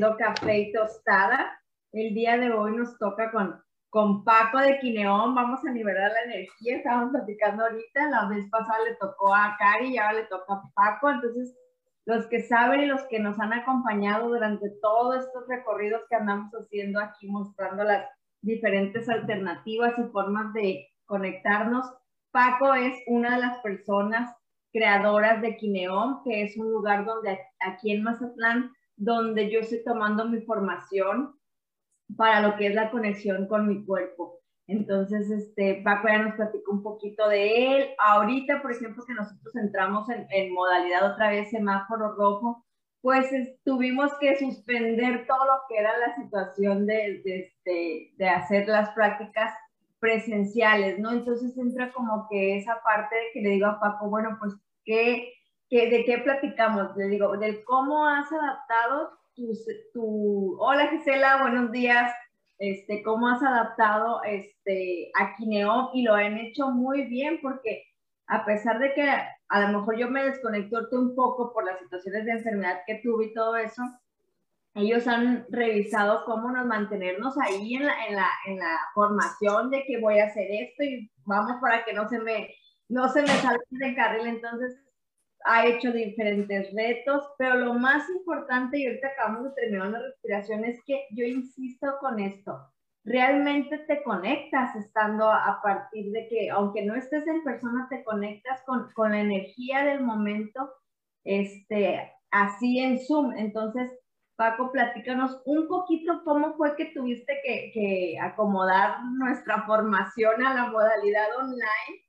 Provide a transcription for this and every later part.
Compartiendo café y tostada. El día de hoy nos toca con, con Paco de Quineón. Vamos a nivelar la energía. Estábamos platicando ahorita. La vez pasada le tocó a Cari y ahora le toca a Paco. Entonces, los que saben y los que nos han acompañado durante todos estos recorridos que andamos haciendo aquí, mostrando las diferentes alternativas y formas de conectarnos. Paco es una de las personas creadoras de Quineón, que es un lugar donde aquí en Mazatlán donde yo estoy tomando mi formación para lo que es la conexión con mi cuerpo. Entonces, este, Paco ya nos platicó un poquito de él. Ahorita, por ejemplo, que nosotros entramos en, modalidad otra vez semáforo rojo, pues tuvimos que suspender todo lo que era la situación de, de, este, de hacer las prácticas presenciales, ¿no? Entonces entra como que esa parte de que le digo a Paco, bueno, pues, ¿qué, ¿De qué platicamos? Le digo, del cómo has adaptado tu, tu... Hola Gisela, buenos días. Este, cómo has adaptado este, a Kineo y lo han hecho muy bien porque a pesar de que a lo mejor yo me desconecté un poco por las situaciones de enfermedad que tuve y todo eso, ellos han revisado cómo nos mantenernos ahí en la, en la, en la formación de que voy a hacer esto y vamos para que no se me, no se me salga de carril. Entonces, ha hecho diferentes retos, pero lo más importante, y ahorita acabamos de terminar la respiración, es que yo insisto con esto, realmente te conectas estando a partir de que, aunque no estés en persona, te conectas con, con la energía del momento, este, así en Zoom. Entonces, Paco, platícanos un poquito cómo fue que tuviste que, que acomodar nuestra formación a la modalidad online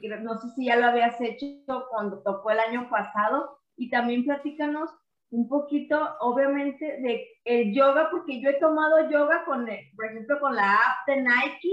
que no sé si ya lo habías hecho cuando tocó el año pasado, y también platícanos un poquito, obviamente, de el yoga, porque yo he tomado yoga con, eh, por ejemplo, con la app de Nike,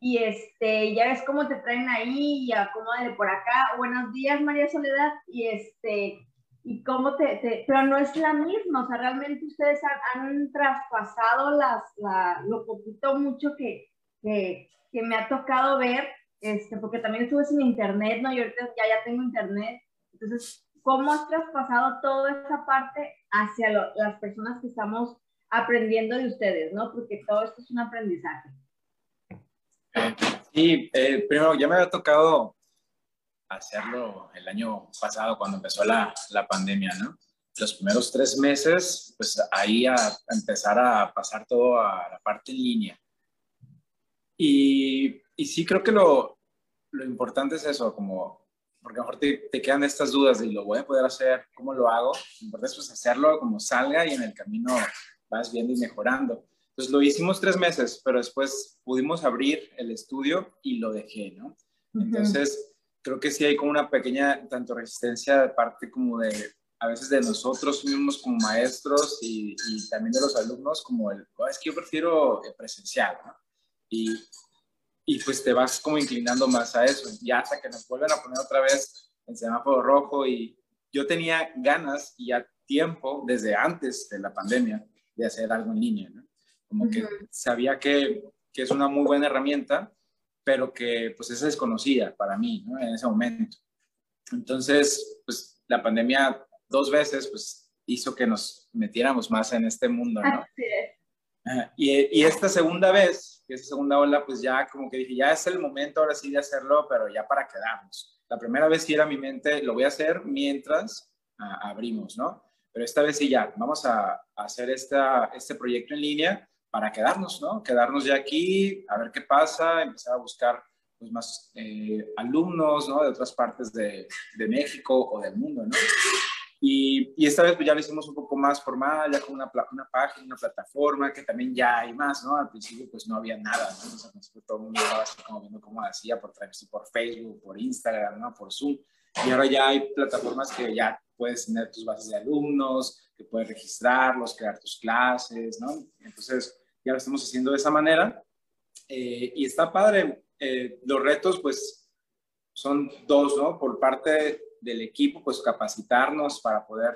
y este, ya ves cómo te traen ahí, y acomódale por acá, buenos días María Soledad, y este, y cómo te, pero no es la misma, o sea, realmente ustedes han, traspasado las, la, lo poquito mucho que, que, que me ha tocado ver, este, porque también estuve sin internet, ¿no? Y ahorita ya, ya tengo internet. Entonces, ¿cómo has traspasado toda esa parte hacia las personas que estamos aprendiendo de ustedes, ¿no? Porque todo esto es un aprendizaje. Sí, eh, primero, ya me había tocado hacerlo el año pasado cuando empezó la, la pandemia, ¿no? Los primeros tres meses, pues ahí a empezar a pasar todo a la parte en línea. Y y sí creo que lo, lo importante es eso, como, porque a lo mejor te, te, quedan estas dudas de lo voy a poder hacer, cómo lo hago. Lo importante es pues, hacerlo como salga y en el camino vas viendo y mejorando. Entonces lo hicimos tres meses, pero después pudimos abrir el estudio y lo dejé, ¿no? Entonces creo que sí hay como una pequeña tanto resistencia de parte como de a veces de nosotros mismos como maestros y, y también de los alumnos como el, oh, es que yo prefiero presencial, ¿no? Y y pues te vas como inclinando más a eso, ya hasta que nos vuelven a poner otra vez en semáforo rojo y yo tenía ganas y ya tiempo desde antes de la pandemia de hacer algo en línea, ¿no? Como que sabía que, que, es una muy buena herramienta, pero que pues es desconocida para mí, ¿no? En ese momento. Entonces, pues la pandemia dos veces pues hizo que nos metiéramos más en este mundo, ¿no? Y, y esta segunda vez que esa segunda ola, pues ya como que dije, ya es el momento ahora sí de hacerlo, pero ya para quedarnos. La primera vez sí era mi mente, lo voy a hacer mientras abrimos, ¿no? Pero esta vez sí ya, vamos a, hacer esta, este proyecto en línea para quedarnos, ¿no? Quedarnos ya aquí, a ver qué pasa, empezar a buscar pues, más eh, alumnos, ¿no? De otras partes de, de, México o del mundo, ¿no? Y, y, esta vez pues ya lo hicimos un poco más formal, ya con una, una, página, una plataforma, que también ya hay más, ¿no? Al principio pues no había nada, ¿no? Entonces, al principio todo el mundo estaba así como viendo cómo hacía por, por Facebook, por Instagram, ¿no? Por Zoom. Y ahora ya hay plataformas que ya puedes tener tus bases de alumnos, que puedes registrarlos, crear tus clases, ¿no? Entonces, ya lo estamos haciendo de esa manera. Eh, y está padre. Eh, los retos, pues, son dos, ¿no? Por parte del equipo, pues, capacitarnos para poder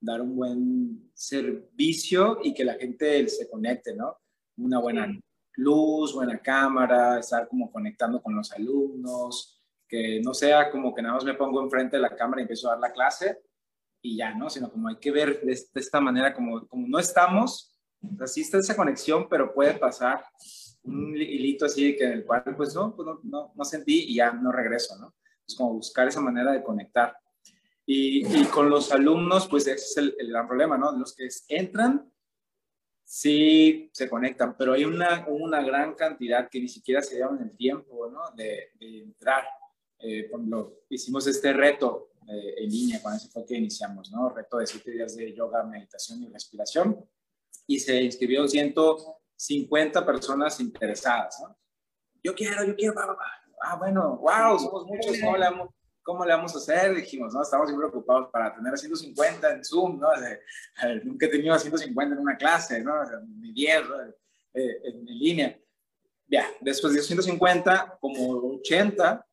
dar un buen servicio y que la gente se conecte, ¿no? Una buena luz, buena cámara, estar como conectando con los alumnos, que no sea como que nada más me pongo enfrente de la cámara y empiezo a dar la clase y ya, ¿no? Sino como hay que ver de, esta manera, como, como no estamos, o sea, está esa conexión, pero puede pasar un hilito así que en el cual, pues no, pues no, no, sentí y ya no regreso, ¿no? Es como buscar esa manera de conectar. Y, y con los alumnos, pues ese es el, el, gran problema, ¿no? Los que entran, sí se conectan, pero hay una, una gran cantidad que ni siquiera se llevan el tiempo, ¿no? De, de entrar. Eh, hicimos este reto eh, en línea, cuando ese fue que iniciamos, ¿no? Reto de siete días de yoga, meditación y respiración. Y se inscribió 150 personas interesadas, ¿no? Yo quiero, yo quiero, Ah, bueno, wow, somos muchos, ¿cómo le, vamos, ¿cómo le vamos a hacer? Dijimos, ¿no? Estamos muy preocupados para tener 150 en Zoom, ¿no? nunca he tenido 150 en una clase, ¿no? Ni 10 eh, en, en línea. Ya, después de 150, como 80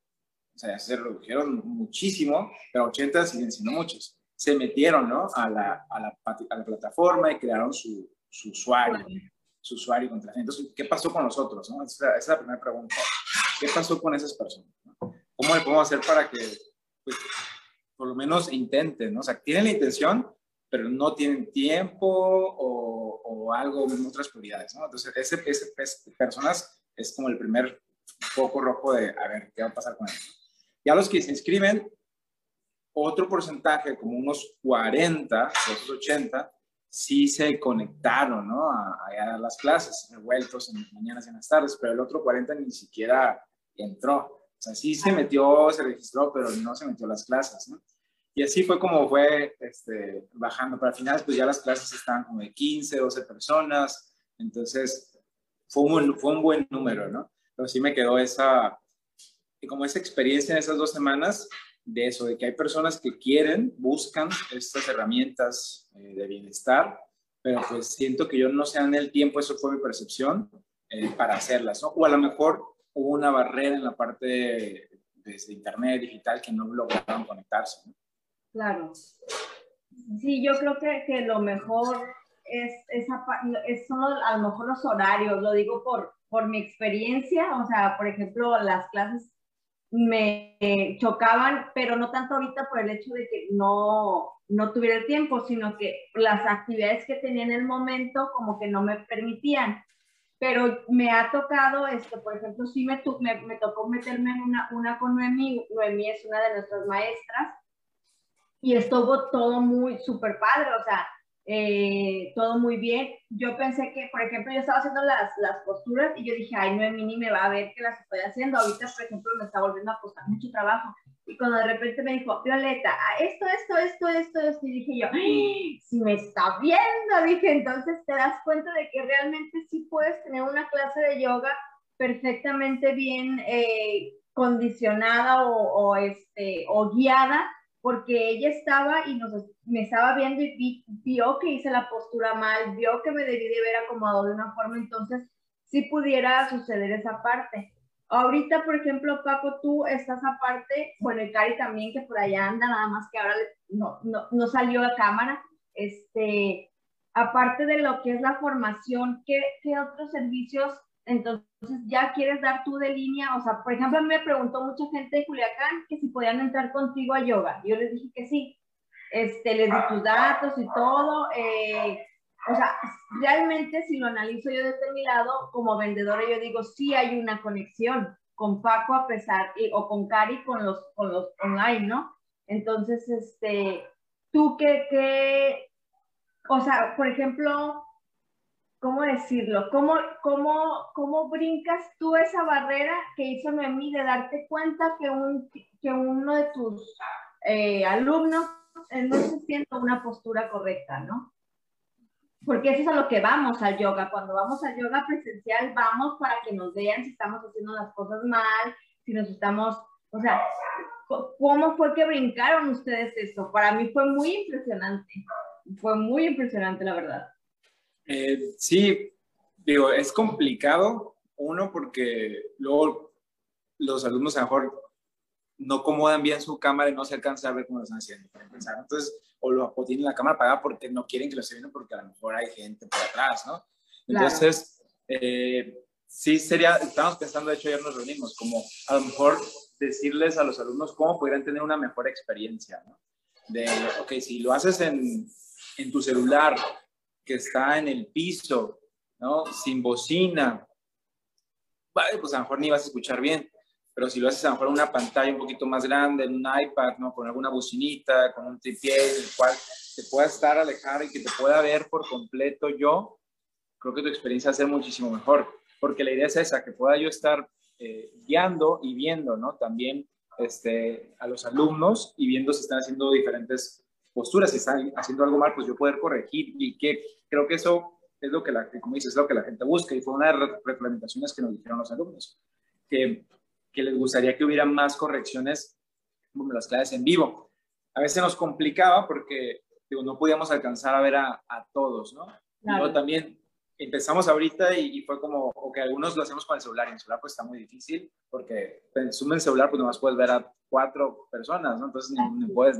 o sea, se redujeron muchísimo, pero 80 siguen siendo muchos. Se metieron, ¿no? A la, a la, a la plataforma y crearon su, su usuario, su usuario contra Entonces, ¿qué pasó con nosotros? No? Esa, es la primera pregunta. ¿Qué pasó con esas personas? ¿Cómo le podemos hacer para que, pues, por lo menos intenten, ¿no? O sea, tienen la intención, pero no tienen tiempo o, o algo, otras prioridades, ¿no? Entonces, ese, ese, ese, personas es como el primer foco rojo de, a ver, ¿qué va a pasar con ellos? Ya los que se inscriben, otro porcentaje, como unos 40 de esos 80, sí se conectaron ¿no? a, a, las clases, revueltos en las mañanas y en las tardes, pero el otro 40 ni siquiera entró. O sea, sí se metió, se registró, pero no se metió a las clases. ¿no? Y así fue como fue este, bajando. Pero al final, pues ya las clases estaban como de 15, 12 personas. Entonces, fue un, fue un buen número, ¿no? Pero sí me quedó esa, como esa experiencia en esas dos semanas de eso, de que hay personas que quieren, buscan estas herramientas eh, de bienestar, pero pues siento que yo no se dan el tiempo, eso fue mi percepción, eh, para hacerlas, ¿no? O a lo mejor hubo una barrera en la parte de, internet digital que no lograron conectarse, ¿no? Claro. Sí, yo creo que, que lo mejor es, esa, es, son a lo mejor los horarios, lo digo por, por mi experiencia, o sea, por ejemplo, las clases me chocaban, pero no tanto ahorita por el hecho de que no, no tuviera el tiempo, sino que las actividades que tenía en el momento como que no me permitían. Pero me ha tocado, esto, por ejemplo, sí me, me, me tocó meterme en una, una con Noemí, Noemí es una de nuestras maestras, y estuvo todo muy súper padre, o sea, eh, todo muy bien. Yo pensé que, por ejemplo, yo estaba haciendo las, las posturas y yo dije, ay, no, Mini me va a ver que las estoy haciendo. Ahorita, por ejemplo, me está volviendo a costar mucho trabajo. Y cuando de repente me dijo, Violeta, ah, esto, esto, esto, esto, esto, y dije yo, si me está viendo, dije, entonces te das cuenta de que realmente sí puedes tener una clase de yoga perfectamente bien eh, condicionada o, o, este, o guiada porque ella estaba y nos, me estaba viendo y vio que hice la postura mal, vio que me debí de ver acomodado de una forma, entonces sí pudiera suceder esa parte. Ahorita, por ejemplo, Paco, tú estás aparte, bueno, y Cari también, que por allá anda, nada más que ahora no, no, no salió a cámara, este, aparte de lo que es la formación, ¿qué, qué otros servicios entonces ya quieres dar tú de línea, o sea, por ejemplo, me preguntó mucha gente de Culiacán que si podían entrar contigo a yoga. Yo les dije que sí, este, les di tus datos y todo. Eh, o sea, realmente si lo analizo yo desde mi lado, como vendedora, yo digo, sí hay una conexión con Paco a pesar, o con Cari con los, con los online, ¿no? Entonces, este, tú qué, qué, o sea, por ejemplo, ¿cómo decirlo? ¿Cómo, cómo, ¿Cómo brincas tú esa barrera que hizo Noemí de darte cuenta que, un, que uno de tus eh, alumnos no se siente una postura correcta, ¿no? Porque eso es a lo que vamos al yoga. Cuando vamos al yoga presencial, vamos para que nos vean si estamos haciendo las cosas mal, si nos estamos, o sea, ¿cómo fue que brincaron ustedes eso? Para mí fue muy impresionante. Fue muy impresionante, la verdad. Eh, sí, digo, es complicado, uno, porque luego los alumnos a lo mejor no acomodan bien su cámara y no se alcanza a ver cómo lo están haciendo. Entonces, o, lo, tienen la cámara apagada porque no quieren que lo esté viendo porque a lo mejor hay gente por atrás, ¿no? Entonces, eh, sí sería, estamos pensando, de hecho ayer nos reunimos, como a lo mejor decirles a los alumnos cómo podrían tener una mejor experiencia, ¿no? De, ok, si lo haces en, en tu celular que está en el piso, ¿no? Sin bocina, vale, pues a lo mejor ni vas a escuchar bien. Pero si lo haces a lo mejor en una pantalla un poquito más grande, en un iPad, ¿no? Con alguna bocinita, con un tripié, en el cual te pueda estar alejar y que te pueda ver por completo yo, creo que tu experiencia va a ser muchísimo mejor. Porque la idea es esa, que pueda yo estar eh, guiando y viendo, ¿no? También este, a los alumnos y viendo si están haciendo diferentes posturas, si están haciendo algo mal, pues yo poder corregir y que creo que eso es lo que, la, como dices, es lo que la gente busca y fue una de las reglamentaciones que nos dijeron los alumnos, que, que les gustaría que hubiera más correcciones como las clases en vivo. A veces nos complicaba porque digo, no podíamos alcanzar a ver a, a todos, ¿no? Claro. también empezamos ahorita y, fue como, que algunos lo hacemos con el celular y en el celular pues está muy difícil porque en Zoom en celular pues nomás puedes ver a cuatro personas, ¿no? Entonces no puedes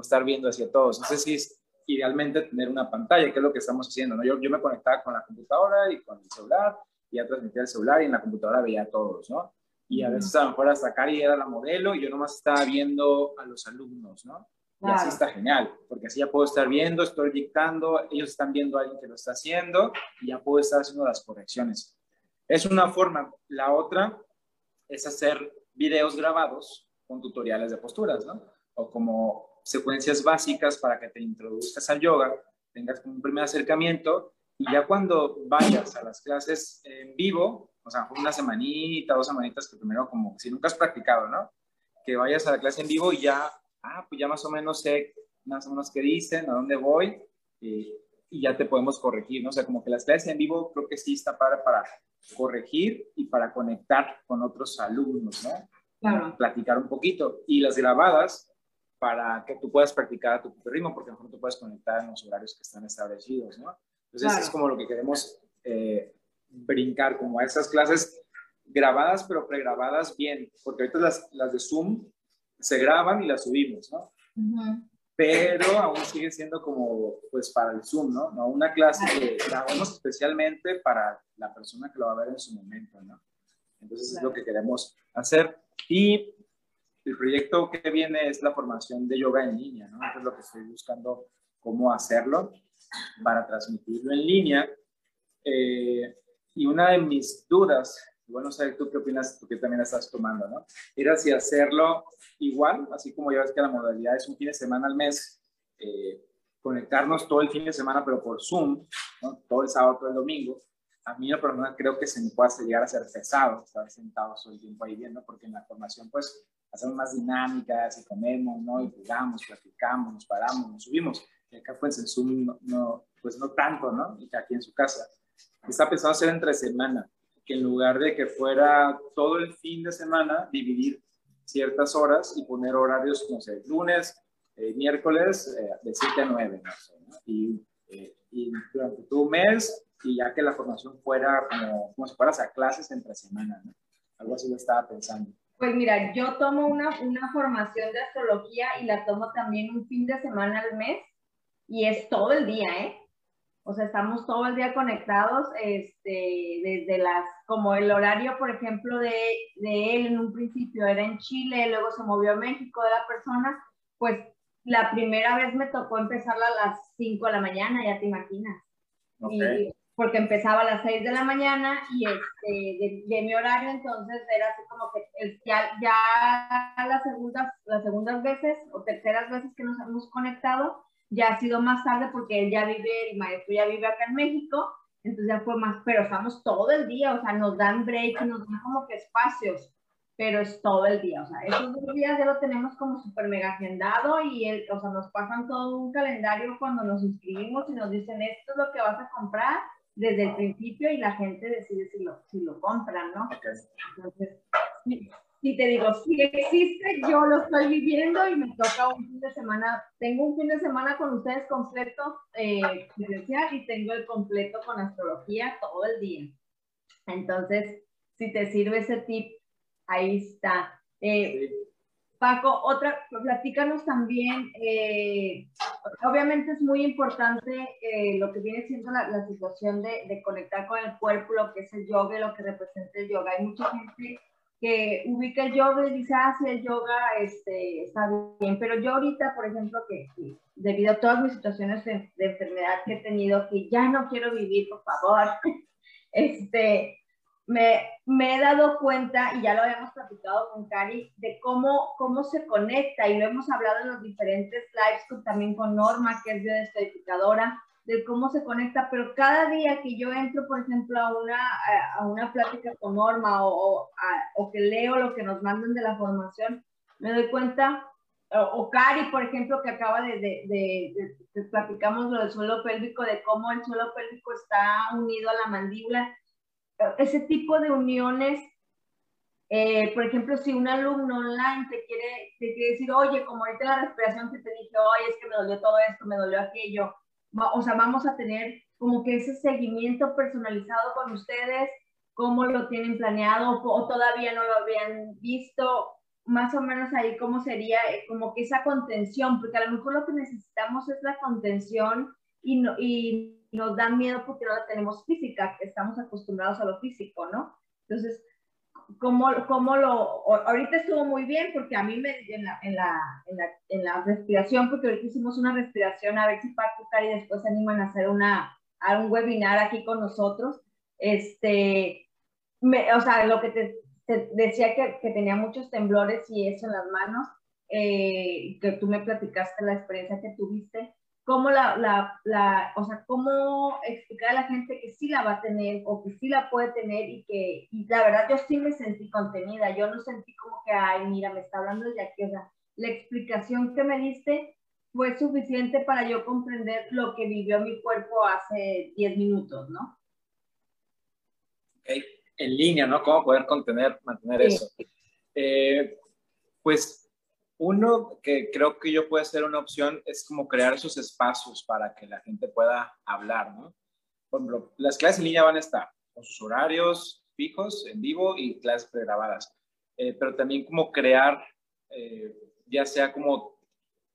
estar viendo hacia todos. No sé si es idealmente tener una pantalla, que es lo que estamos haciendo. ¿no? Yo, yo me conectaba con la computadora y con el celular, y ya transmitía el celular y en la computadora veía a todos, ¿no? Y a veces a lo mejor hasta Cari era la modelo y yo nomás estaba viendo a los alumnos, ¿no? Y así está genial, porque así ya puedo estar viendo, estoy dictando, ellos están viendo a alguien que lo está haciendo y ya puedo estar haciendo las correcciones. Es una forma. La otra es hacer videos grabados con tutoriales de posturas, ¿no? O como secuencias básicas para que te introduzcas al yoga, tengas un primer acercamiento y ya cuando vayas a las clases en vivo, o sea, una semanita, dos semanitas que primero como si nunca has practicado, ¿no? Que vayas a la clase en vivo y ya, ah, pues ya más o menos sé más o menos qué dicen, a dónde voy y, y ya te podemos corregir, ¿no? O sea, como que las clases en vivo creo que sí está para, para corregir y para conectar con otros alumnos, ¿no? Claro. Platicar un poquito. Y las grabadas, para que tú puedas practicar a tu ritmo, porque a lo mejor tú puedes conectar en los horarios que están establecidos, ¿no? Entonces, es como lo que queremos eh, brincar, como a esas clases grabadas, pero pregrabadas bien, porque ahorita las, las de Zoom se graban y las subimos, ¿no? Pero aún sigue siendo como, pues, para el Zoom, ¿no? No una clase que grabamos especialmente para la persona que lo va a ver en su momento, ¿no? Entonces, es lo que queremos hacer. Y el proyecto que viene es la formación de yoga en línea, ¿no? es lo que estoy buscando cómo hacerlo para transmitirlo en línea. Eh, y una de mis dudas, bueno, sé tú qué opinas, tú que también estás tomando, ¿no? Era si hacerlo igual, así como ya ves que la modalidad es un fin de semana al mes, eh, conectarnos todo el fin de semana, pero por Zoom, ¿no? todo el sábado, todo el domingo. A mí, lo menos creo que se me puede llegar a ser pesado estar sentado todo el tiempo ahí viendo, porque en la formación, pues, hacemos más dinámicas y comemos, ¿no? Y jugamos, platicamos, nos paramos, nos subimos. Y acá pues en Zoom no, pues no tanto, ¿no? Y aquí en su casa. Está pensado hacer entre semana, que en lugar de que fuera todo el fin de semana, dividir ciertas horas y poner horarios, no sé, lunes, eh, miércoles, eh, de 7 a 9, no sé, ¿no? Y, eh, y, durante todo un mes, y ya que la formación fuera como, como si fueras a clases entre semana, ¿no? Algo así lo estaba pensando. Pues mira, yo tomo una, una formación de astrología y la tomo también un fin de semana al mes y es todo el día, ¿eh? O sea, estamos todo el día conectados, este, desde las, como el horario, por ejemplo, de, de él en un principio era en Chile, luego se movió a México de la persona, pues la primera vez me tocó empezarla a las 5 de la mañana, ya te imaginas. Okay porque empezaba a las 6 de la mañana y este, de, mi horario, entonces era así como que ya, ya las, segundas, las segundas veces o terceras veces que nos hemos conectado, ya ha sido más tarde porque él ya vive, el maestro ya vive acá en México, entonces ya fue más, pero estamos todo el día, o sea, nos dan break, nos dan como que espacios, pero es todo el día, o sea, esos dos días ya lo tenemos como súper mega agendado y, el, o sea, nos pasan todo un calendario cuando nos inscribimos y nos dicen, esto es lo que vas a comprar desde el principio y la gente decide si lo, si lo compran, ¿no? Entonces, si te digo, si existe, yo lo estoy viviendo y me toca un fin de semana, tengo un fin de semana con ustedes completo eh, y tengo el completo con astrología todo el día. Entonces, si te sirve ese tip, ahí está. Eh, Paco, otra, platícanos también, eh, obviamente es muy importante eh, lo que viene siendo la, situación de, de, conectar con el cuerpo, lo que es el yoga lo que representa el yoga. Hay mucha gente que ubica el yoga y dice, ah, sí, el yoga este, está bien, pero yo ahorita, por ejemplo, que, debido a todas mis situaciones de, enfermedad que he tenido, que ya no quiero vivir, por favor, este, me, me, he dado cuenta, y ya lo habíamos platicado con Cari, de cómo, cómo se conecta, y lo hemos hablado en los diferentes lives, también con Norma, que es biodescodificadora, de cómo se conecta, pero cada día que yo entro, por ejemplo, a una, a una plática con Norma o, o, que leo lo que nos mandan de la formación, me doy cuenta, o, Cari, por ejemplo, que acaba de, de, de, platicamos lo del suelo pélvico, de cómo el suelo pélvico está unido a la mandíbula, ese tipo de uniones eh, por ejemplo, si un alumno online te quiere, te quiere decir, oye, como ahorita la respiración que te dije, oye, es que me dolió todo esto, me dolió aquello, o sea, vamos a tener como que ese seguimiento personalizado con ustedes, cómo lo tienen planeado o, todavía no lo habían visto, más o menos ahí cómo sería eh, como que esa contención, porque a lo mejor lo que necesitamos es la contención y, no, y nos da miedo porque no la tenemos física, que estamos acostumbrados a lo físico, ¿no? Entonces, cómo, cómo lo, ahorita estuvo muy bien porque a mí me, en la, en la, en la, en la respiración, porque ahorita hicimos una respiración, a ver si Paco y después se animan a hacer una, a un webinar aquí con nosotros, este, me, o sea, lo que te, decía que, que, tenía muchos temblores y eso en las manos, eh, que tú me platicaste la experiencia que tuviste, cómo la, la, la, o sea, cómo explicar a la gente que sí la va a tener o que sí la puede tener y que, y la verdad yo sí me sentí contenida, yo no sentí como que, ay, mira, me está hablando de aquí, o sea, la explicación que me diste fue suficiente para yo comprender lo que vivió mi cuerpo hace 10 minutos, ¿no? En línea, ¿no? ¿Cómo poder contener, mantener eso? Eh, pues uno que creo que yo puede ser una opción es como crear esos espacios para que la gente pueda hablar, ¿no? Por ejemplo, las clases en línea van a estar con sus horarios fijos, en vivo y clases pregrabadas, eh, pero también como crear, eh, ya sea como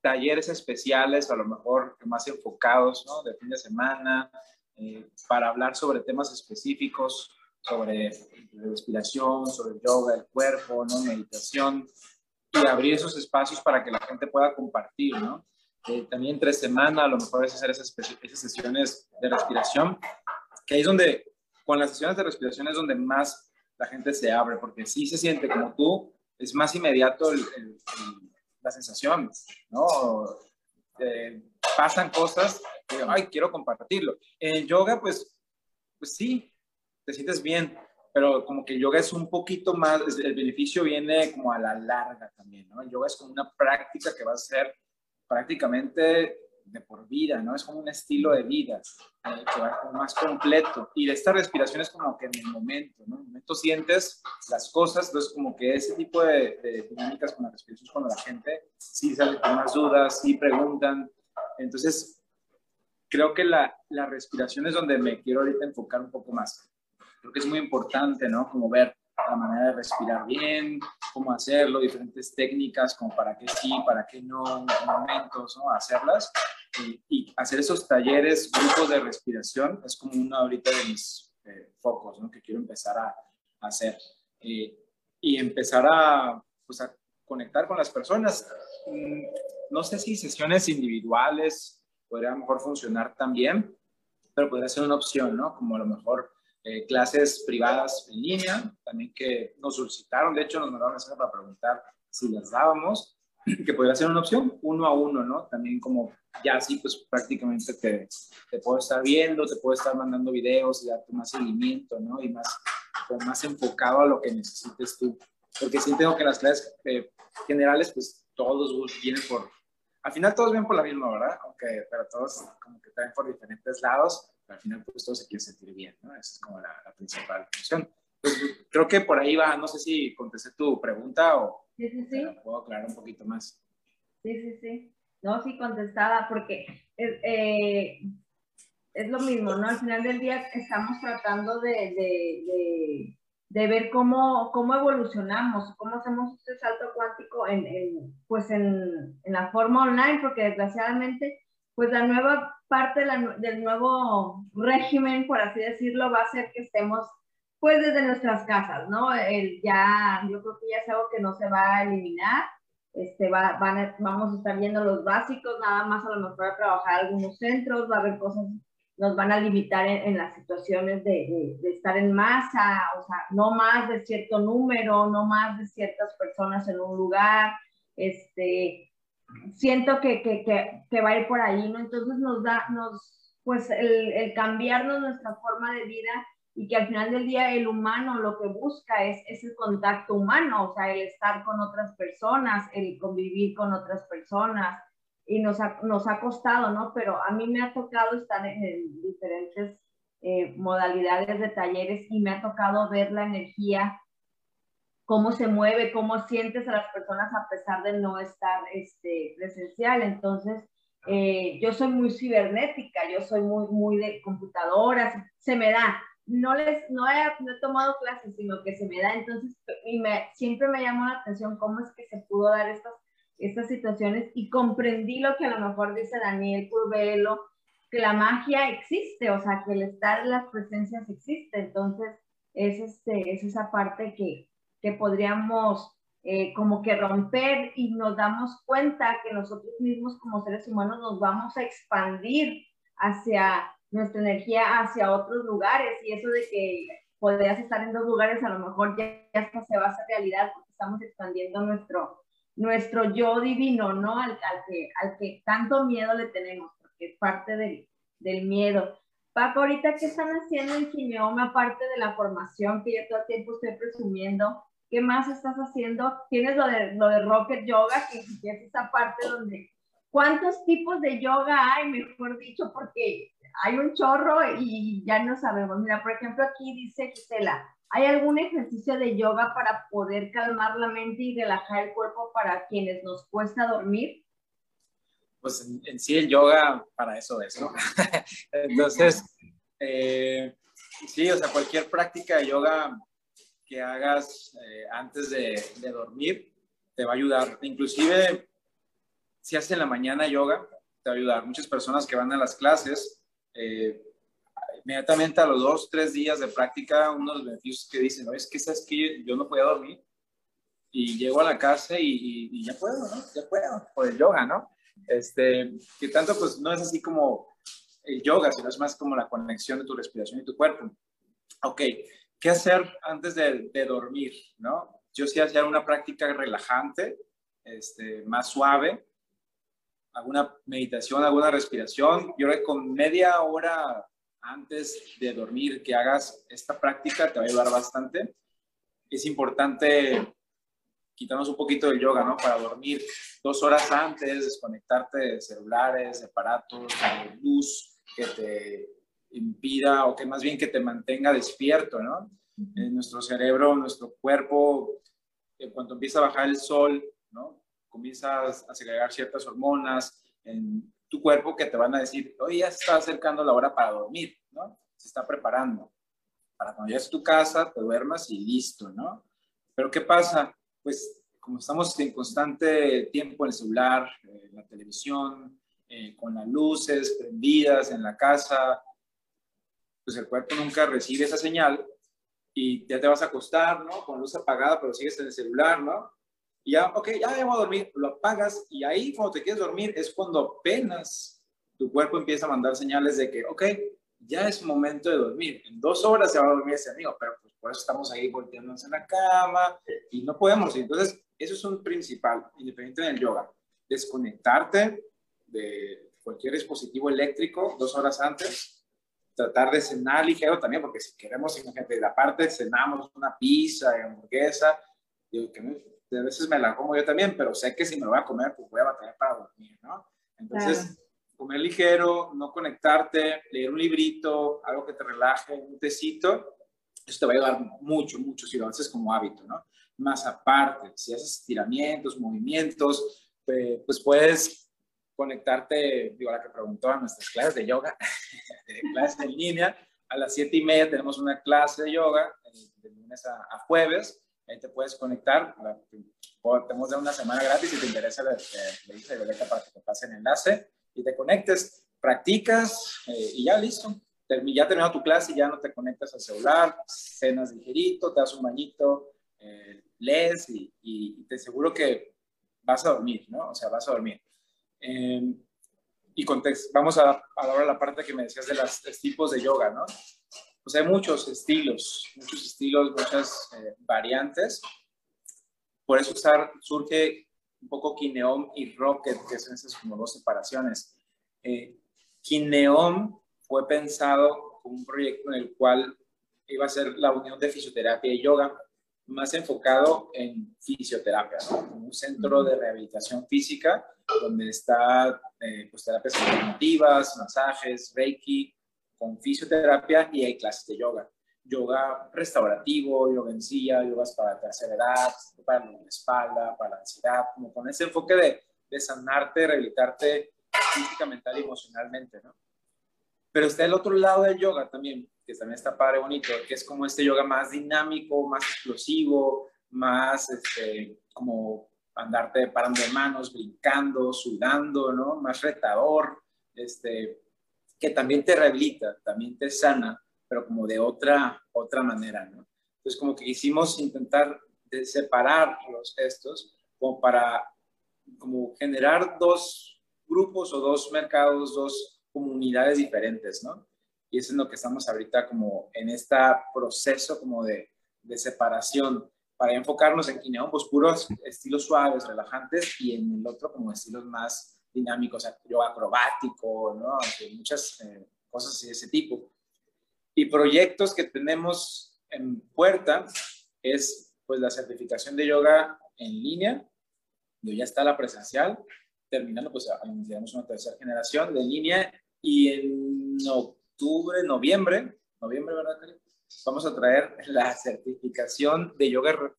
talleres especiales, a lo mejor más enfocados, ¿no? De fin de semana, eh, para hablar sobre temas específicos, sobre respiración, sobre yoga del cuerpo, ¿no? Meditación, y abrir esos espacios para que la gente pueda compartir, ¿no? Eh, también entre semana, a lo mejor es hacer esas, esas, sesiones de respiración, que ahí es donde, con las sesiones de respiración es donde más la gente se abre, porque sí se siente como tú, es más inmediato la sensación, ¿no? Eh, pasan cosas que, ay, quiero compartirlo. En el yoga, pues, pues sí, te sientes bien, pero como que el yoga es un poquito más, el beneficio viene como a la larga también, ¿no? El yoga es como una práctica que va a ser prácticamente de por vida, ¿no? Es como un estilo de vida eh, que va como más completo. Y esta respiración es como que en el momento, ¿no? En el momento sientes las cosas, entonces como que ese tipo de, de dinámicas con la respiración es cuando la gente sí sale con más dudas, sí preguntan. Entonces, creo que la, la respiración es donde me quiero ahorita enfocar un poco más creo que es muy importante, ¿no? Como ver la manera de respirar bien, cómo hacerlo, diferentes técnicas, como para qué sí, para qué no, momentos, ¿no? Hacerlas. Y, hacer esos talleres, grupos de respiración, es como uno ahorita de mis eh, focos, ¿no? Que quiero empezar a, hacer. Eh, y empezar a, pues, a conectar con las personas. Mm, no sé si sesiones individuales podrían mejor funcionar también, pero podría ser una opción, ¿no? Como a lo mejor eh, clases privadas en línea, también que nos solicitaron, de hecho nos mandaron mensaje para preguntar si las dábamos, que podría ser una opción, uno a uno, ¿no? También como ya así, pues prácticamente te, te puedo estar viendo, te puedo estar mandando videos y darte más seguimiento, ¿no? Y más, más enfocado a lo que necesites tú. Porque sí tengo que las clases eh, generales, pues todos vienen por, al final todos vienen por la misma, ¿verdad? Aunque, pero todos como que traen por diferentes lados, al final pues todos se quieren sentir bien, ¿no? Esa es como la, la principal función. Creo que por ahí va, no sé si contesté tu pregunta o sí, sí, sí. puedo aclarar un poquito más. Sí, sí, sí. No, sí, contestada, porque eh, es lo mismo, ¿no? Al final del día estamos tratando de, de, de, de ver cómo, cómo evolucionamos, cómo hacemos este salto cuántico en, en pues en, en, la forma online, porque desgraciadamente, pues la nueva parte del nuevo régimen, por así decirlo, va a ser que estemos pues desde nuestras casas, ¿no? El ya, yo creo que ya es algo que no se va a eliminar, este, va, van vamos a estar viendo los básicos, nada más a lo mejor a trabajar algunos centros, va a haber cosas, nos van a limitar en, las situaciones de, de, estar en masa, o sea, no más de cierto número, no más de ciertas personas en un lugar, este, siento que, que, que, que va a ir por ahí, ¿no? Entonces nos da, nos, pues el, el cambiarnos nuestra forma de vida y que al final del día el humano lo que busca es, es el contacto humano, o sea, el estar con otras personas, el convivir con otras personas, y nos ha, nos ha costado, ¿no? Pero a mí me ha tocado estar en, diferentes eh, modalidades de talleres y me ha tocado ver la energía, cómo se mueve, cómo sientes a las personas a pesar de no estar este, presencial. Entonces, eh, yo soy muy cibernética, yo soy muy, muy de computadoras, se me da, no les, no he, no he, tomado clases, sino que se me da, entonces, y me, siempre me llamó la atención cómo es que se pudo dar estas, estas situaciones. Y comprendí lo que a lo mejor dice Daniel Curvelo, que la magia existe, o sea, que el estar en las presencias existe, entonces es, este, es esa parte que, que podríamos eh, como que romper y nos damos cuenta que nosotros mismos como seres humanos nos vamos a expandir hacia nuestra energía hacia otros lugares y eso de que podrías estar en dos lugares a lo mejor ya, se va a hacer realidad porque estamos expandiendo nuestro, nuestro yo divino, ¿no? Al, al, que, al que tanto miedo le tenemos, porque es parte del, del miedo. Paco, ahorita qué están haciendo en Kineoma, aparte de la formación que yo todo el tiempo estoy presumiendo, ¿qué más estás haciendo? Tienes lo de, lo de Rocket Yoga, que, es esa parte donde, ¿cuántos tipos de yoga hay, mejor dicho? Porque hay un chorro y ya no sabemos. Mira, por ejemplo, aquí dice Gisela, ¿hay algún ejercicio de yoga para poder calmar la mente y relajar el cuerpo para quienes nos cuesta dormir? Pues en, sí el yoga para eso es, ¿no? Entonces, eh, sí, o sea, cualquier práctica de yoga que hagas eh, antes de, dormir te va a ayudar. Inclusive, si haces en la mañana yoga, te va a ayudar. Muchas personas que van a las clases eh, inmediatamente a los dos, tres días de práctica, uno de los beneficios que dicen, no, es que sabes que yo no podía dormir y llego a la casa y, ya puedo, ¿no? Ya puedo, por el yoga, ¿no? Este, que tanto pues no es así como el yoga, sino es más como la conexión de tu respiración y tu cuerpo. Ok, ¿qué hacer antes de, de dormir, no? Yo sí hacía una práctica relajante, este, más suave, alguna meditación, alguna respiración. Yo creo que con media hora antes de dormir que hagas esta práctica te va a ayudar bastante. Es importante quitarnos un poquito del yoga, ¿no? Para dormir dos horas antes, desconectarte de celulares, de aparatos, de luz que te impida o que más bien que te mantenga despierto, ¿no? En nuestro cerebro, nuestro cuerpo, en cuanto empieza a bajar el sol, ¿no? comienzas a segregar ciertas hormonas en tu cuerpo que te van a decir, oye, ya se está acercando la hora para dormir, ¿no? Se está preparando. Para cuando llegues a tu casa, te duermas y listo, ¿no? Pero ¿qué pasa? Pues como estamos en constante tiempo en el celular, en la televisión, eh, con las luces prendidas en la casa, pues el cuerpo nunca recibe esa señal y ya te vas a acostar, ¿no? Con luz apagada, pero sigues en el celular, ¿no? Y ya, ok, ya voy a dormir, lo apagas y ahí cuando te quieres dormir es cuando apenas tu cuerpo empieza a mandar señales de que, ok, ya es momento de dormir. En dos horas se va a dormir ese amigo, pero pues por eso estamos ahí volteándonos en la cama y no podemos. Entonces Eso es un principal, independiente del yoga. Desconectarte de cualquier dispositivo eléctrico dos horas antes, tratar de cenar ligero también, porque si queremos, imagínate, de la parte cenamos una pizza hamburguesa, digo que a veces me la como yo también, pero sé que si me lo voy a comer, pues voy a batallar para dormir, ¿no? Entonces, comer ligero, no conectarte, leer un librito, algo que te relaje, un tecito, eso te va a ayudar mucho, mucho si lo haces como hábito, ¿no? Más aparte, si haces estiramientos, movimientos, pues puedes conectarte, digo, la que preguntó a nuestras clases de yoga, clases en línea, a las siete y media tenemos una clase de yoga, de lunes a, jueves, ahí te puedes conectar, tenemos de una semana gratis, si te interesa, le, le Violeta para que te pase el enlace y te conectes, practicas eh, y ya listo. Ya terminado tu clase y ya no te conectas al celular, cenas ligerito, te das un bañito, eh, lees y, te aseguro que vas a dormir, ¿no? O sea, vas a dormir. Em, y vamos a, ahora la parte que me decías de los tipos de yoga, ¿no? Pues hay muchos estilos, muchos estilos, muchas eh, variantes. Por eso surge un poco Kineom y Rocket, que son esas como dos separaciones. Eh, Kineom fue pensado como un proyecto en el cual iba a ser la unión de fisioterapia y yoga, más enfocado en fisioterapia, ¿no? un centro de rehabilitación física donde está eh, pues, terapias alternativas, masajes, reiki, con fisioterapia y hay clases de yoga. Yoga restaurativo, yoga en silla, yogas para tercera edad, para la espalda, para la ansiedad, como con ese enfoque de, de sanarte, rehabilitarte física, mental y emocionalmente, ¿no? Pero está el otro lado del yoga también, que también está padre, bonito, que es como este yoga más dinámico, más explosivo, más este, como andarte parando de manos, brincando, sudando, ¿no? Más retador, este, que también te rehabilita, también te sana, pero como de otra, otra manera, ¿no? Entonces como que quisimos intentar de separar los gestos como para como generar dos grupos o dos mercados, dos comunidades diferentes, ¿no? Y eso es lo que estamos ahorita como en este proceso como de, de separación para enfocarnos en pues puros estilos suaves, relajantes, y en el otro como estilos más dinámicos, yo acrobático, ¿no? Muchas eh, cosas de ese tipo. Y proyectos que tenemos en puerta es pues la certificación de yoga en línea, ya está la presencial, terminando, pues iniciamos una tercera generación de línea y en octubre, noviembre, noviembre, ¿verdad, Vamos a traer la certificación de yoga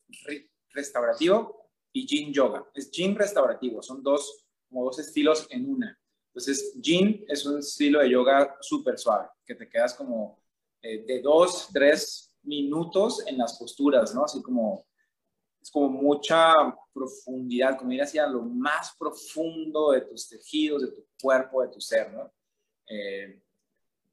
restaurativo y Jin Yoga. Es Jin restaurativo, son dos, como dos estilos en una. Entonces, Jin es un estilo de yoga súper suave, que te quedas como eh, de dos, tres minutos en las posturas, ¿no? Así como es como mucha profundidad, como ir hacia lo más profundo de tus tejidos, de tu cuerpo, de tu ser, ¿no? Eh,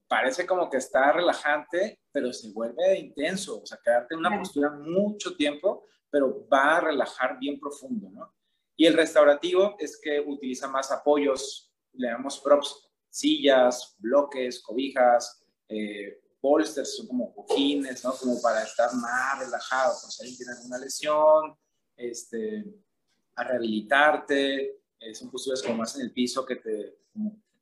parece como que está relajante, pero se vuelve intenso, o sea, quedarte en una postura mucho tiempo, pero va a relajar bien profundo, ¿no? Y el restaurativo es que utiliza más apoyos, le damos props, sillas, bloques, cobijas, eh, bolsters, son como cojines, ¿no? Como para estar más relajado, pues si alguien tiene alguna lesión, este, a rehabilitarte, eh, son posturas como más en el piso que te,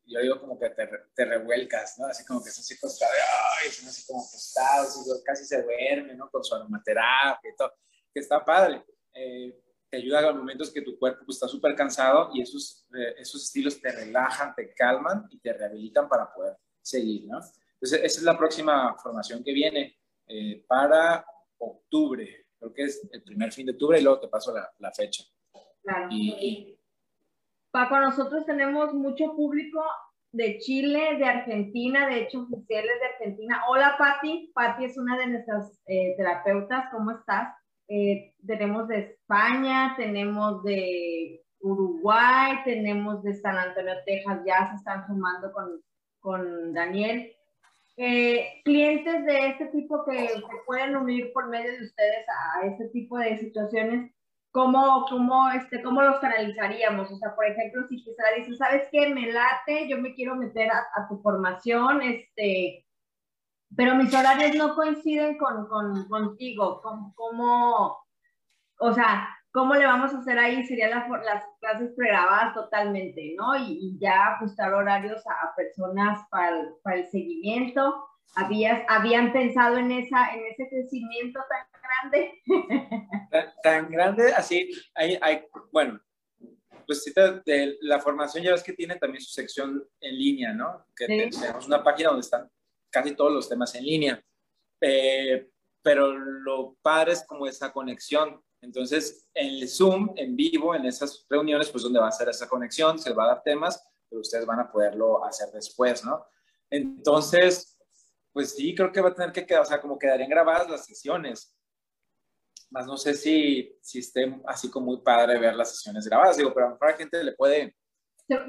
yo digo como que te, te revuelcas, ¿no? Así como que estás así ay, son así como acostados, casi se duerme, ¿no? Con su aromaterapia y todo, que está padre. Eh, te ayuda a los momentos que tu cuerpo pues, está súper cansado y esos, eh, esos estilos te relajan, te calman y te rehabilitan para poder seguir, ¿no? Entonces, esa es la próxima formación que viene eh, para octubre. Creo que es el primer fin de octubre y luego te paso la, la fecha. Claro. y, Paco, nosotros tenemos mucho público de Chile, de Argentina, de hecho oficiales de Argentina. Hola Patti, Patti es una de nuestras eh, terapeutas, ¿cómo estás? Eh, tenemos de España, tenemos de Uruguay, tenemos de San Antonio, Texas, ya se están sumando con, con Daniel. Eh, clientes de este tipo que se pueden unir por medio de ustedes a este tipo de situaciones, ¿cómo, cómo, este, cómo los canalizaríamos? O sea, por ejemplo, si quisiera decir, ¿sabes qué? Me late, yo me quiero meter a, tu formación, este, pero mis horarios no coinciden con, con contigo. ¿Cómo, o sea, ¿Cómo le vamos a hacer ahí? Serían las clases pregrabadas totalmente, ¿no? Y, ya ajustar horarios a, personas para el, para el seguimiento. ¿Habías, ¿Habían pensado en, esa, en ese crecimiento tan grande? Tan, grande, así, hay, hay, bueno, pues de la formación ya ves que tiene también su sección en línea, ¿no? Que tenemos una página donde están casi todos los temas en línea. Eh, pero lo padre es como esa conexión. Entonces, en el Zoom, en vivo, en esas reuniones, pues donde va a ser esa conexión, se va a dar temas, pero ustedes van a poderlo hacer después, ¿no? Entonces, pues sí, creo que va a tener que quedar, o sea, como quedarían grabadas las sesiones. Más no sé si, si esté así como muy padre ver las sesiones grabadas, digo, pero a lo mejor a la gente le puede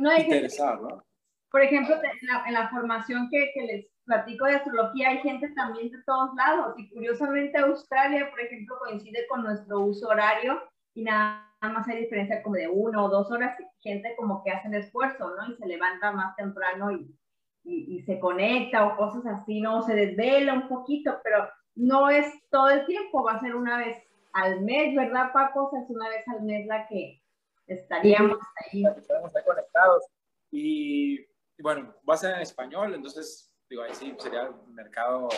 no interesar, ¿no? Por ejemplo, en la, en la formación que, que les platico de astrología, hay gente también de todos lados y curiosamente Australia, por ejemplo, coincide con nuestro uso horario y nada más hay diferencia como de uno o dos horas, gente como que hace el esfuerzo, ¿no? Y se levanta más temprano y, y, se conecta o cosas así, ¿no? Se desvela un poquito, pero no es todo el tiempo, va a ser una vez al mes, ¿verdad, Paco? O es una vez al mes la que estaríamos ahí. Estamos conectados. Y, y bueno, va a ser en español, entonces digo, ahí sí sería el mercado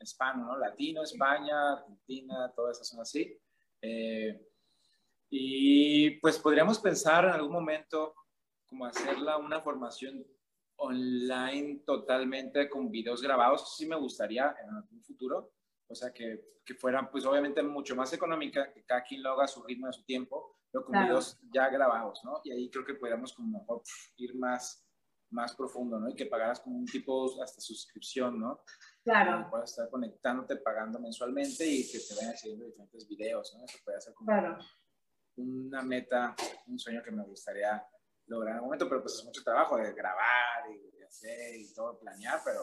hispano, ¿no? Latino, España, Argentina, todas esas son así. Eh, y pues podríamos pensar en algún momento como hacerla una formación online totalmente con videos grabados, sí me gustaría en algún futuro, o sea, que, que fuera pues obviamente mucho más económica, que cada quien lo haga a su ritmo, a su tiempo, pero con videos ya grabados, ¿no? Y ahí creo que podríamos como mejor ir más más profundo, ¿no? Y que pagaras como un tipo hasta suscripción, ¿no? Claro. puedas estar conectándote, pagando mensualmente y que te vayan siguiendo diferentes videos, ¿no? Eso puede ser como una meta, un sueño que me gustaría lograr en un momento, pero pues es mucho trabajo de grabar y de hacer y todo, planear, pero,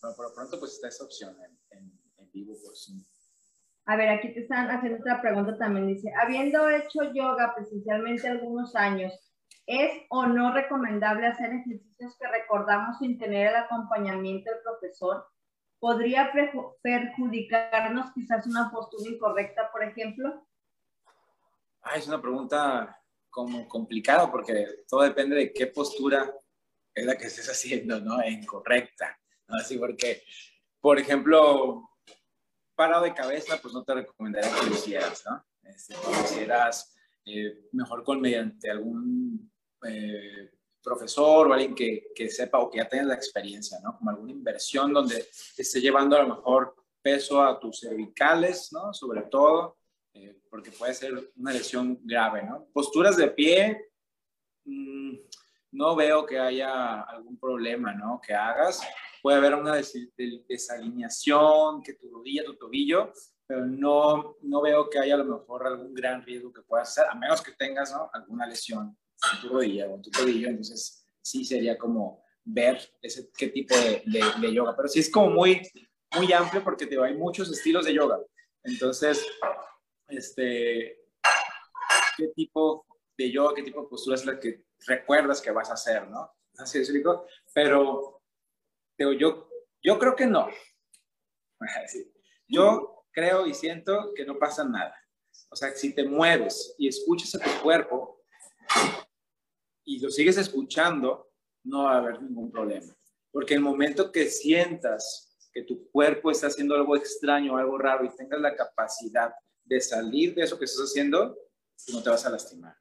pero por lo pronto pues está esa opción en, en, vivo por Zoom. A ver, aquí te están haciendo otra pregunta también. Dice, habiendo hecho yoga presencialmente algunos años, ¿Es o no recomendable hacer ejercicios que recordamos sin tener el acompañamiento del profesor? ¿Podría perjudicarnos quizás una postura incorrecta, por ejemplo? Ah, es una pregunta como complicada porque todo depende de qué postura es la que estés haciendo, ¿no? E incorrecta. Así porque, por ejemplo, parado de cabeza, pues no te recomendaría que lo hicieras, ¿no? Este, si lo hicieras eh, mejor con mediante algún eh, profesor o alguien que, que, sepa o que ya tenga la experiencia, ¿no? Como alguna inversión donde esté llevando a lo mejor peso a tus cervicales, ¿no? Sobre todo, eh, porque puede ser una lesión grave, ¿no? Posturas de pie, mm, no veo que haya algún problema, ¿no? Que hagas. Puede haber una desalineación, que tu rodilla, tu tobillo, pero no, no veo que haya a lo mejor algún gran riesgo que puedas hacer, a menos que tengas ¿no? alguna lesión en tu rodilla o en tu tobillo, entonces sí sería como ver ese, qué tipo de, de, yoga, pero sí es como muy, muy amplio porque te, hay muchos estilos de yoga, entonces, este, qué tipo de yoga, qué tipo de postura es la que recuerdas que vas a hacer, ¿no? Así es, pero digo, yo, yo creo que no. Yo creo y siento que no pasa nada. O sea, si te mueves y escuchas a tu cuerpo, y lo sigues escuchando, no va a haber ningún problema. Porque el momento que sientas que tu cuerpo está haciendo algo extraño, algo raro y tengas la capacidad de salir de eso que estás haciendo, no te vas a lastimar.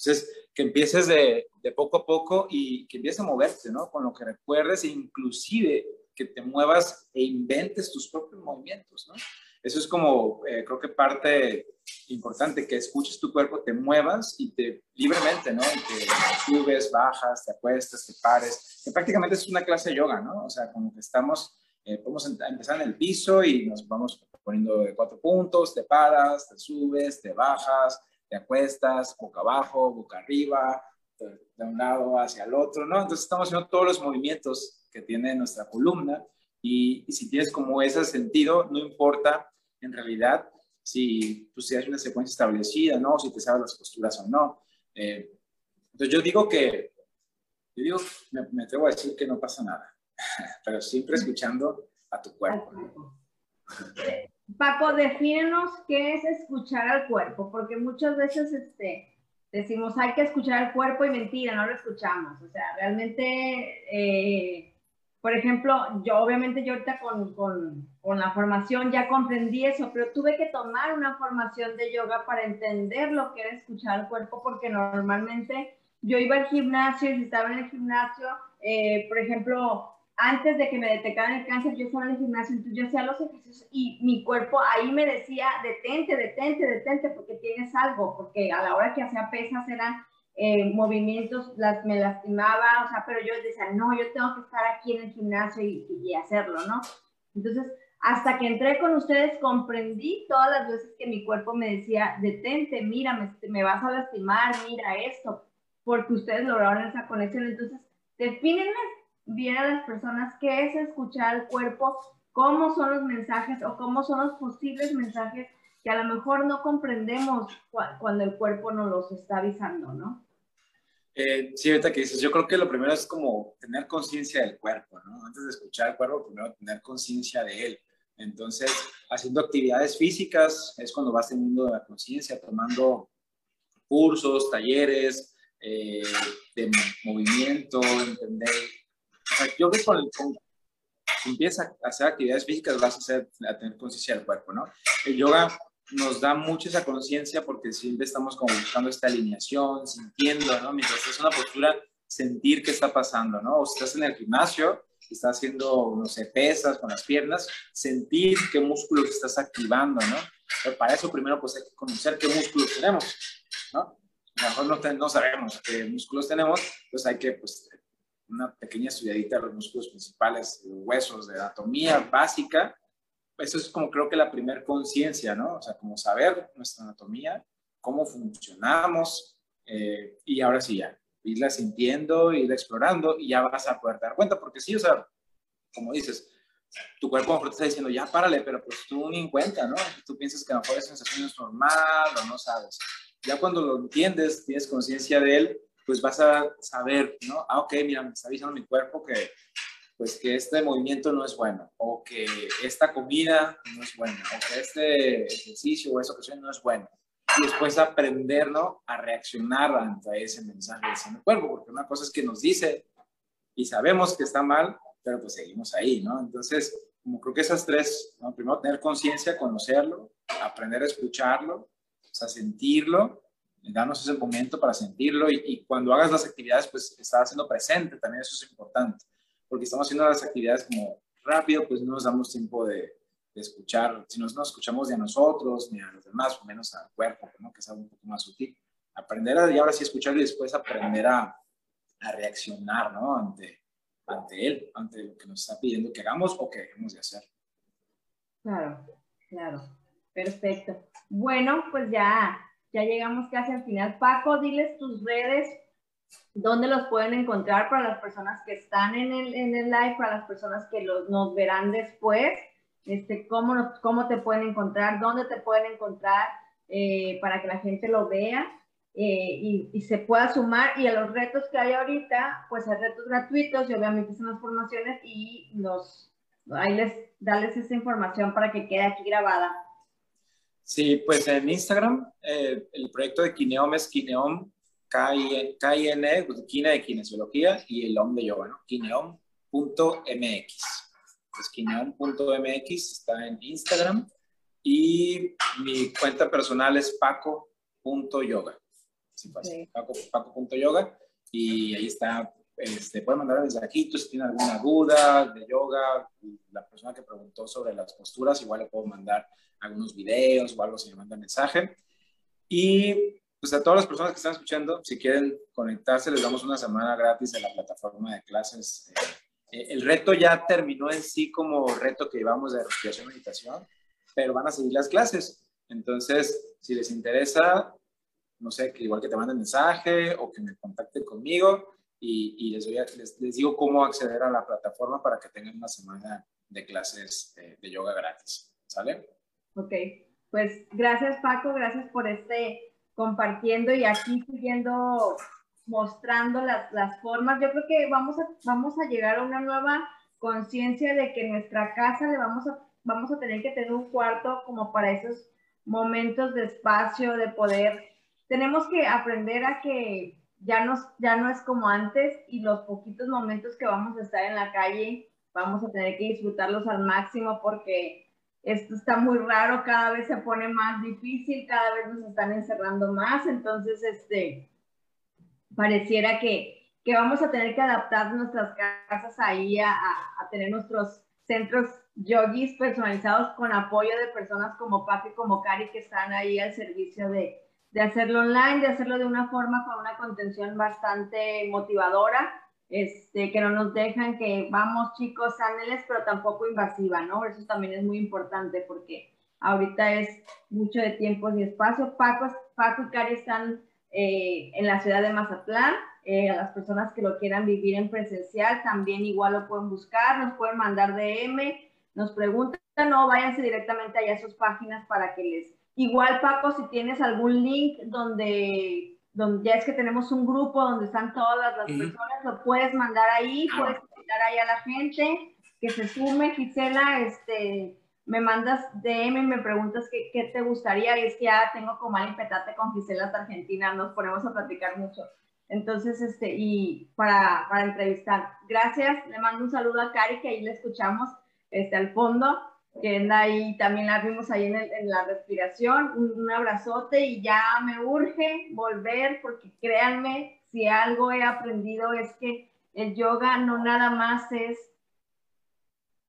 Entonces, que empieces de, de, poco a poco y que empieces a moverte, ¿no? Con lo que recuerdes e inclusive que te muevas e inventes tus propios movimientos, ¿no? Eso es como, eh, creo que parte importante, que escuches tu cuerpo, te muevas y te libremente, ¿no? Y que subes, bajas, te acuestas, te pares, que prácticamente es una clase de yoga, ¿no? O sea, como que estamos, eh, podemos empezar en el piso y nos vamos poniendo de cuatro puntos, te paras, te subes, te bajas, te acuestas, boca abajo, boca arriba, de un lado hacia el otro, ¿no? Entonces estamos haciendo todos los movimientos que tiene nuestra columna y, y si tienes como ese sentido, no importa en realidad si, pues, si hay una secuencia establecida, ¿no? Si te sabes las posturas o no. Eh, entonces yo digo que, yo digo, me, atrevo a decir que no pasa nada, pero siempre escuchando a tu cuerpo. Paco, defínenos qué es escuchar al cuerpo, porque muchas veces este, decimos hay que escuchar al cuerpo y mentira, no lo escuchamos. O sea, realmente, eh, por ejemplo, yo obviamente yo ahorita con, con, con, la formación ya comprendí eso, pero tuve que tomar una formación de yoga para entender lo que era escuchar al cuerpo, porque normalmente yo iba al gimnasio y si estaba en el gimnasio, eh, por ejemplo, antes de que me detectaran el cáncer, yo estaba en el gimnasio, entonces yo hacía los ejercicios y mi cuerpo ahí me decía, detente, detente, detente, porque tienes algo, porque a la hora que hacía pesas eran eh, movimientos, las, me lastimaba, o sea, pero yo decía, no, yo tengo que estar aquí en el gimnasio y, y hacerlo, ¿no? Entonces, hasta que entré con ustedes, comprendí todas las veces que mi cuerpo me decía, detente, mira, me, me vas a lastimar, mira esto, porque ustedes lograron esa conexión. Entonces, defínenme bien a las personas qué es escuchar al cuerpo, cómo son los mensajes o cómo son los posibles mensajes que a lo mejor no comprendemos cuando el cuerpo nos los está avisando, ¿no? Eh, sí, ahorita que dices, yo creo que lo primero es como tener conciencia del cuerpo, ¿no? Antes de escuchar al cuerpo, primero tener conciencia de él. Entonces, haciendo actividades físicas es cuando vas teniendo la conciencia, tomando cursos, talleres eh, de movimiento, entender yo creo que con, con, si empiezas a hacer actividades físicas vas a, hacer, a tener conciencia del cuerpo, ¿no? El yoga nos da mucho esa conciencia porque siempre estamos como buscando esta alineación, sintiendo, ¿no? Mientras es una postura, sentir qué está pasando, ¿no? O si estás en el gimnasio, estás haciendo, no sé, pesas con las piernas, sentir qué músculos estás activando, ¿no? Pero para eso primero pues hay que conocer qué músculos tenemos, ¿no? A lo mejor no, no sabemos qué músculos tenemos, pues hay que pues, una pequeña estudiadita de los músculos principales, huesos, de anatomía básica. Eso es como creo que la primer conciencia, ¿no? O sea, como saber nuestra anatomía, cómo funcionamos, eh, y ahora sí ya, irla sintiendo, irla explorando, y ya vas a poder dar cuenta, porque sí, o sea, como dices, tu cuerpo a lo mejor te está diciendo, ya párale, pero pues tú ni en cuenta, ¿no? Tú piensas que a lo mejor esa sensación es normal o no sabes. Ya cuando lo entiendes, tienes conciencia de él, pues vas a saber, ¿no? Ah, ok, mira, me está avisando mi cuerpo que, pues que este movimiento no es bueno, o que esta comida no es buena, o que este ejercicio o esa ocasión no es bueno. Y después aprender, ¿no? A reaccionar ante ese mensaje de mi cuerpo, porque una cosa es que nos dice y sabemos que está mal, pero pues seguimos ahí, ¿no? Entonces, como creo que esas tres, ¿no? Primero tener conciencia, conocerlo, aprender a escucharlo, o sea, sentirlo darnos ese momento para sentirlo y, cuando hagas las actividades, pues estar haciendo presente, también eso es importante, porque estamos haciendo las actividades como rápido, pues no nos damos tiempo de, escuchar, si no nos escuchamos ni a nosotros, ni a los demás, o menos al cuerpo, ¿no? que es algo un poco más sutil. Aprender a, y ahora sí escuchar y después aprender a, a reaccionar, ¿no? Ante, ante él, ante lo que nos está pidiendo que hagamos o que dejemos de hacer. Claro, claro. Perfecto. Bueno, pues ya ya llegamos casi al final. Paco, diles tus redes, dónde los pueden encontrar para las personas que están en el, en el live, para las personas que los, nos verán después, este, cómo, cómo te pueden encontrar, dónde te pueden encontrar, eh, para que la gente lo vea. Eh, y, y, se pueda sumar y a los retos que hay ahorita, pues hay retos gratuitos y obviamente son las formaciones y los, ahí les, darles esa información para que quede aquí grabada. Sí, pues en Instagram eh, el proyecto de Kineom es Kineom, K-I-N, pues, Kine de kinesiología y el OM de yoga, ¿no? Kineom.mx. Pues kineom.mx está en Instagram y mi cuenta personal es paco.yoga. Sí, Paco.yoga y ahí está este, pueden mandar mensajitos si tienen alguna duda de yoga. La persona que preguntó sobre las posturas, igual le puedo mandar algunos videos o algo si me manda mensaje. Y pues a todas las personas que están escuchando, si quieren conectarse, les damos una semana gratis de la plataforma de clases. Eh, el reto ya terminó en sí como reto que llevamos de respiración y meditación, pero van a seguir las clases. Entonces, si les interesa, no sé, que igual que te manden mensaje o que me contacten conmigo, y, les, les, digo cómo acceder a la plataforma para que tengan una semana de clases de, yoga gratis. ¿Sale? Ok, pues gracias Paco, gracias por este compartiendo y aquí siguiendo mostrando las, las formas. Yo creo que vamos a, vamos a llegar a una nueva conciencia de que en nuestra casa le vamos a, vamos a tener que tener un cuarto como para esos momentos de espacio, de poder. Tenemos que aprender a que ya, nos, ya no es como antes y los poquitos momentos que vamos a estar en la calle, vamos a tener que disfrutarlos al máximo porque esto está muy raro, cada vez se pone más difícil, cada vez nos están encerrando más, entonces, este, pareciera que, que vamos a tener que adaptar nuestras casas ahí a, tener nuestros centros yogis personalizados con apoyo de personas como y como Cari que están ahí al servicio de, de hacerlo online, de hacerlo de una forma con una contención bastante motivadora, este, que no nos dejan que vamos chicos, sáneles, pero tampoco invasiva, ¿no? Eso también es muy importante porque ahorita es mucho de tiempo y espacio. Paco, Paco y Cari están eh, en la ciudad de Mazatlán. Eh, a las personas que lo quieran vivir en presencial también igual lo pueden buscar, nos pueden mandar DM, nos preguntan, no, váyanse directamente allá a sus páginas para que les... Igual Paco, si tienes algún link donde, donde ya es que tenemos un grupo donde están todas las, personas, lo puedes mandar ahí, puedes invitar ahí a la gente que se sume, Gisela, este, me mandas DM y me preguntas qué, qué, te gustaría. Y es que ya tengo como y petate con Gisela hasta Argentina, nos ponemos a platicar mucho. Entonces, este, y para, para entrevistar. Gracias, le mando un saludo a Cari, que ahí le escuchamos este, al fondo, que ahí, también la vimos ahí en, en la respiración. Un, un abrazote y ya me urge volver, porque créanme, si algo he aprendido es que el yoga no nada más es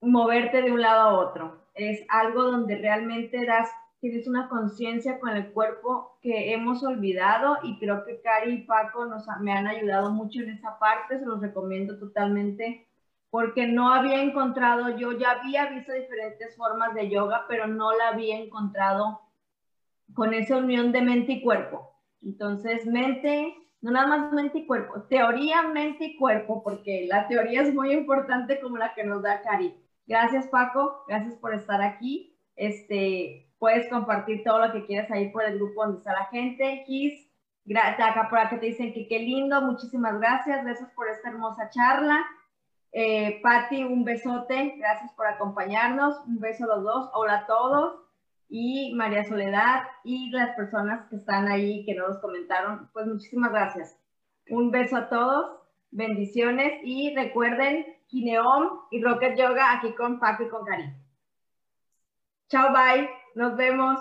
moverte de un lado a otro es algo donde realmente das, tienes una conciencia con el cuerpo que hemos olvidado y creo que Cari y Paco nos, me han ayudado mucho en esa parte, se los recomiendo totalmente porque no había encontrado, yo ya había visto diferentes formas de yoga, pero no la había encontrado con esa unión de mente y cuerpo. Entonces, mente, no nada más mente y cuerpo, teoría, mente y cuerpo, porque la teoría es muy importante como la que nos da Cari. Gracias, Paco. Gracias por estar aquí. Este, puedes compartir todo lo que quieras ahí por el grupo donde está la gente. Kiss, acá por acá te dicen que qué lindo. Muchísimas gracias. Gracias por esta hermosa charla. Eh, Patti, un besote. Gracias por acompañarnos. Un beso a los dos. Hola a todos. Y María Soledad y las personas que están ahí que no nos comentaron. Pues muchísimas gracias. Un beso a todos. Bendiciones y recuerden Kineom y Rocket Yoga aquí con Paco y con Cari. Chao, bye. Nos vemos.